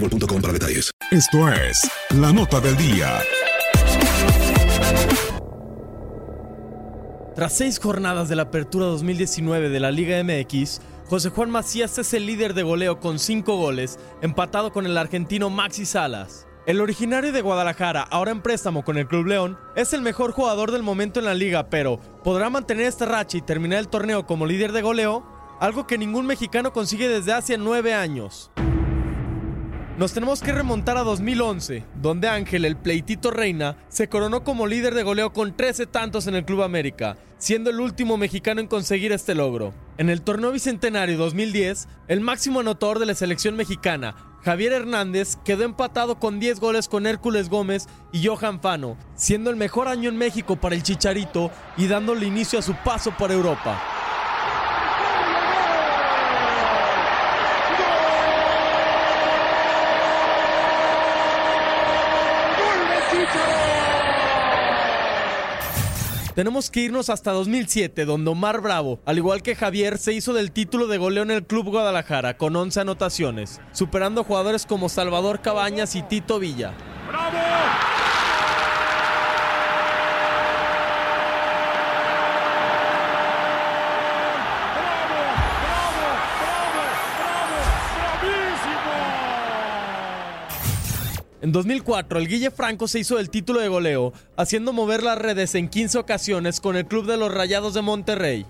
boostmobile.com para detalles. Esto es la nota del día. Tras seis jornadas de la apertura 2019 de la Liga MX, José Juan Macías es el líder de goleo con cinco goles, empatado con el argentino Maxi Salas. El originario de Guadalajara, ahora en préstamo con el Club León, es el mejor jugador del momento en la liga, pero ¿podrá mantener esta racha y terminar el torneo como líder de goleo? Algo que ningún mexicano consigue desde hace nueve años. Nos tenemos que remontar a 2011, donde Ángel, el pleitito reina, se coronó como líder de goleo con 13 tantos en el Club América, siendo el último mexicano en conseguir este logro. En el torneo bicentenario 2010, el máximo anotador de la selección mexicana, Javier Hernández, quedó empatado con 10 goles con Hércules Gómez y Johan Fano, siendo el mejor año en México para el Chicharito y dándole inicio a su paso por Europa. Tenemos que irnos hasta 2007, donde Omar Bravo, al igual que Javier, se hizo del título de goleo en el Club Guadalajara con 11 anotaciones, superando jugadores como Salvador Cabañas y Tito Villa. En 2004, el Guille Franco se hizo del título de goleo, haciendo mover las redes en 15 ocasiones con el club de los Rayados de Monterrey.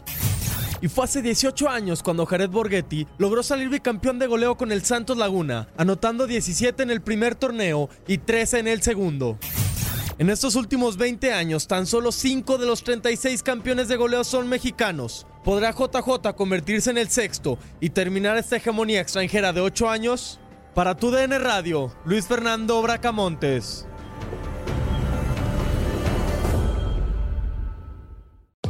Y fue hace 18 años cuando Jared Borghetti logró salir bicampeón de goleo con el Santos Laguna, anotando 17 en el primer torneo y 13 en el segundo. En estos últimos 20 años, tan solo 5 de los 36 campeones de goleo son mexicanos. ¿Podrá JJ convertirse en el sexto y terminar esta hegemonía extranjera de 8 años? Para tu DN Radio, Luis Fernando Bracamontes.